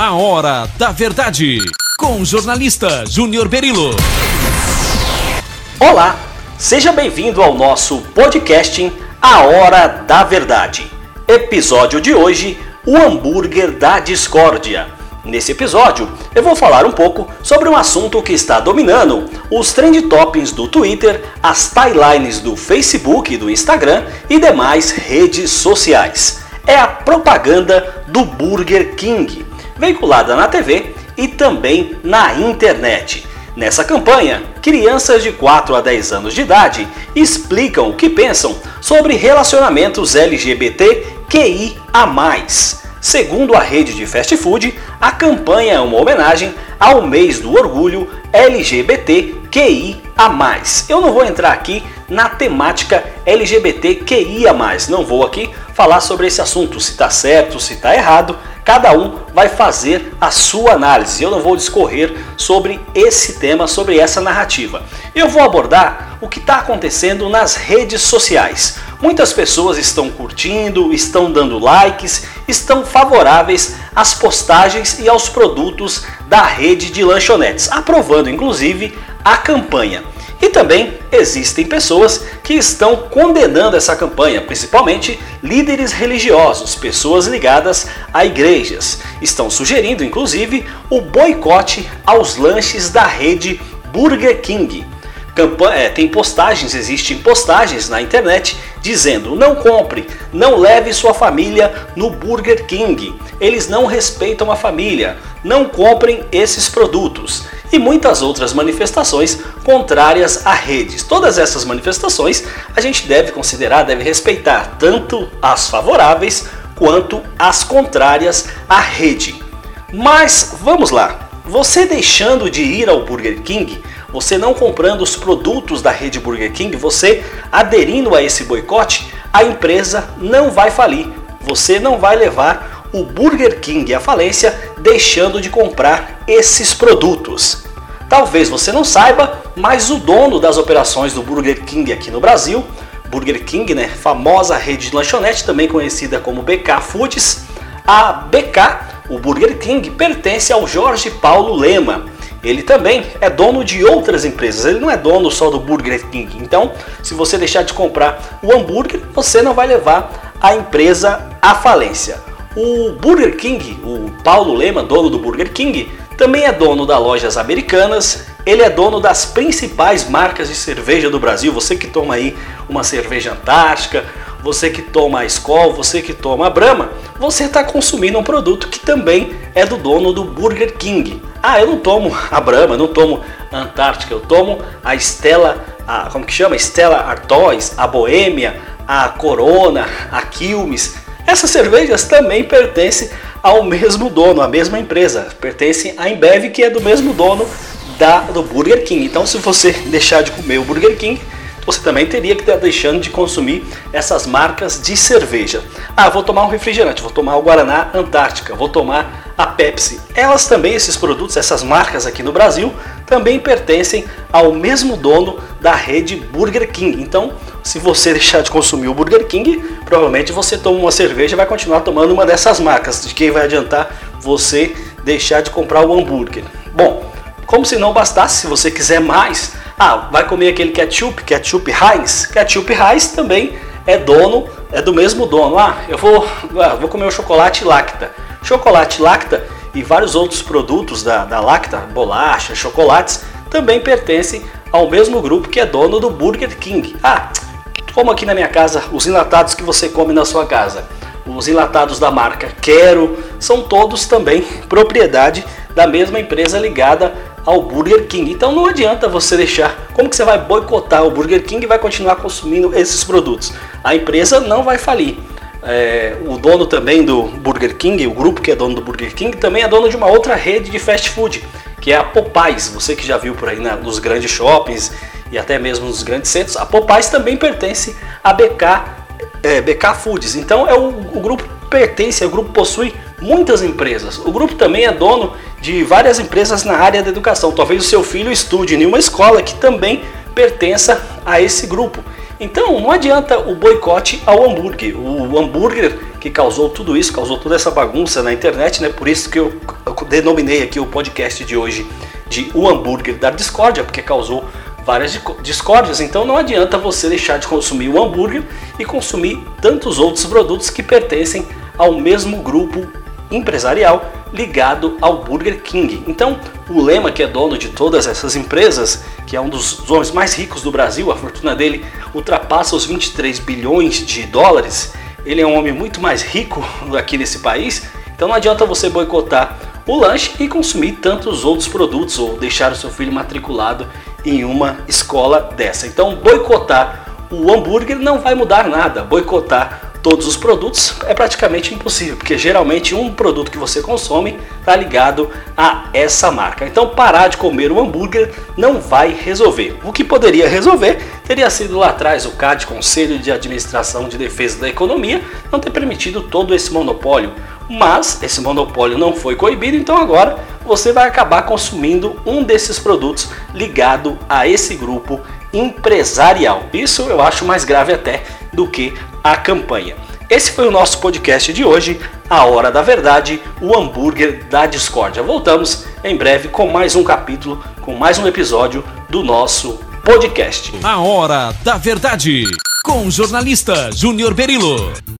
A Hora da Verdade, com o jornalista Júnior Berilo. Olá, seja bem-vindo ao nosso podcast A Hora da Verdade. Episódio de hoje: O hambúrguer da discórdia. Nesse episódio, eu vou falar um pouco sobre um assunto que está dominando os trend toppings do Twitter, as timelines do Facebook do Instagram e demais redes sociais. É a propaganda do Burger King veiculada na TV e também na internet. Nessa campanha, crianças de 4 a 10 anos de idade explicam o que pensam sobre relacionamentos LGBT QI a mais. Segundo a rede de fast food, a campanha é uma homenagem ao mês do orgulho LGBT QI a mais. Eu não vou entrar aqui na temática LGBT QI a mais, não vou aqui falar sobre esse assunto, se está certo, se está errado cada um vai fazer a sua análise. Eu não vou discorrer sobre esse tema, sobre essa narrativa. Eu vou abordar o que está acontecendo nas redes sociais. Muitas pessoas estão curtindo, estão dando likes, estão favoráveis às postagens e aos produtos da rede de lanchonetes, aprovando inclusive a campanha. E também existem pessoas que estão condenando essa campanha, principalmente líderes religiosos, pessoas ligadas a igrejas. Estão sugerindo, inclusive, o boicote aos lanches da rede Burger King. É, tem postagens, existem postagens na internet dizendo não compre, não leve sua família no Burger King. Eles não respeitam a família. Não comprem esses produtos e muitas outras manifestações contrárias a redes. Todas essas manifestações a gente deve considerar, deve respeitar tanto as favoráveis quanto as contrárias à rede. Mas vamos lá, você deixando de ir ao Burger King, você não comprando os produtos da rede Burger King, você aderindo a esse boicote, a empresa não vai falir. Você não vai levar o Burger King à falência deixando de comprar esses produtos. Talvez você não saiba, mas o dono das operações do Burger King aqui no Brasil, Burger King, né, famosa rede de lanchonete, também conhecida como BK Foods, a BK, o Burger King, pertence ao Jorge Paulo Lema. Ele também é dono de outras empresas, ele não é dono só do Burger King. Então, se você deixar de comprar o hambúrguer, você não vai levar a empresa à falência. O Burger King, o Paulo Lema, dono do Burger King, também é dono das lojas americanas, ele é dono das principais marcas de cerveja do Brasil. Você que toma aí uma cerveja antártica, você que toma a Skol, você que toma a Brahma, você está consumindo um produto que também é do dono do Burger King. Ah, eu não tomo a Brahma, não tomo a Antártica, eu tomo a Stella, a, como que chama? Stella Artois, a Boêmia, a Corona, a Quilmes. Essas cervejas também pertencem ao mesmo dono, à mesma empresa. Pertencem à Embev, que é do mesmo dono da, do Burger King. Então, se você deixar de comer o Burger King, você também teria que estar deixando de consumir essas marcas de cerveja. Ah, vou tomar um refrigerante, vou tomar o Guaraná Antártica, vou tomar a Pepsi. Elas também, esses produtos, essas marcas aqui no Brasil, também pertencem ao mesmo dono da rede Burger King. Então, se você deixar de consumir o Burger King, provavelmente você toma uma cerveja e vai continuar tomando uma dessas marcas. De quem vai adiantar você deixar de comprar o hambúrguer. Bom, como se não bastasse, se você quiser mais, ah, vai comer aquele ketchup, ketchup Heinz. Ketchup Heinz também é dono, é do mesmo dono. Ah, eu vou, ah, vou comer o chocolate Lacta. Chocolate Lacta e vários outros produtos da, da Lacta, bolacha, chocolates, também pertencem ao mesmo grupo que é dono do Burger King. Ah, como aqui na minha casa, os enlatados que você come na sua casa, os enlatados da marca Quero, são todos também propriedade da mesma empresa ligada ao Burger King. Então não adianta você deixar, como que você vai boicotar o Burger King e vai continuar consumindo esses produtos? A empresa não vai falir. É, o dono também do Burger King, o grupo que é dono do Burger King, também é dono de uma outra rede de fast food, que é a Popeyes. Você que já viu por aí na, nos grandes shoppings e até mesmo nos grandes centros, a Popeyes também pertence à BK, é, BK Foods. Então é o, o grupo pertence, o grupo possui muitas empresas. O grupo também é dono de várias empresas na área da educação. Talvez o seu filho estude em uma escola que também pertença a esse grupo. Então não adianta o boicote ao hambúrguer. O hambúrguer que causou tudo isso, causou toda essa bagunça na internet, né? Por isso que eu, denominei aqui o podcast de hoje de O Hambúrguer da Discórdia, porque causou várias discórdias, então não adianta você deixar de consumir o hambúrguer e consumir tantos outros produtos que pertencem ao mesmo grupo empresarial ligado ao Burger King. Então, o Lema, que é dono de todas essas empresas, que é um dos homens mais ricos do Brasil, a fortuna dele ultrapassa os 23 bilhões de dólares. Ele é um homem muito mais rico aqui nesse país, então não adianta você boicotar o lanche e consumir tantos outros produtos ou deixar o seu filho matriculado em uma escola dessa. Então, boicotar o hambúrguer não vai mudar nada. Boicotar todos os produtos é praticamente impossível, porque geralmente um produto que você consome está ligado a essa marca. Então, parar de comer o hambúrguer não vai resolver. O que poderia resolver teria sido lá atrás o CAD, Conselho de Administração de Defesa da Economia, não ter permitido todo esse monopólio. Mas esse monopólio não foi coibido, então agora você vai acabar consumindo um desses produtos ligado a esse grupo empresarial. Isso eu acho mais grave até do que a campanha. Esse foi o nosso podcast de hoje, A Hora da Verdade, o hambúrguer da discórdia. Voltamos em breve com mais um capítulo, com mais um episódio do nosso podcast. A Hora da Verdade, com o jornalista Júnior Berilo.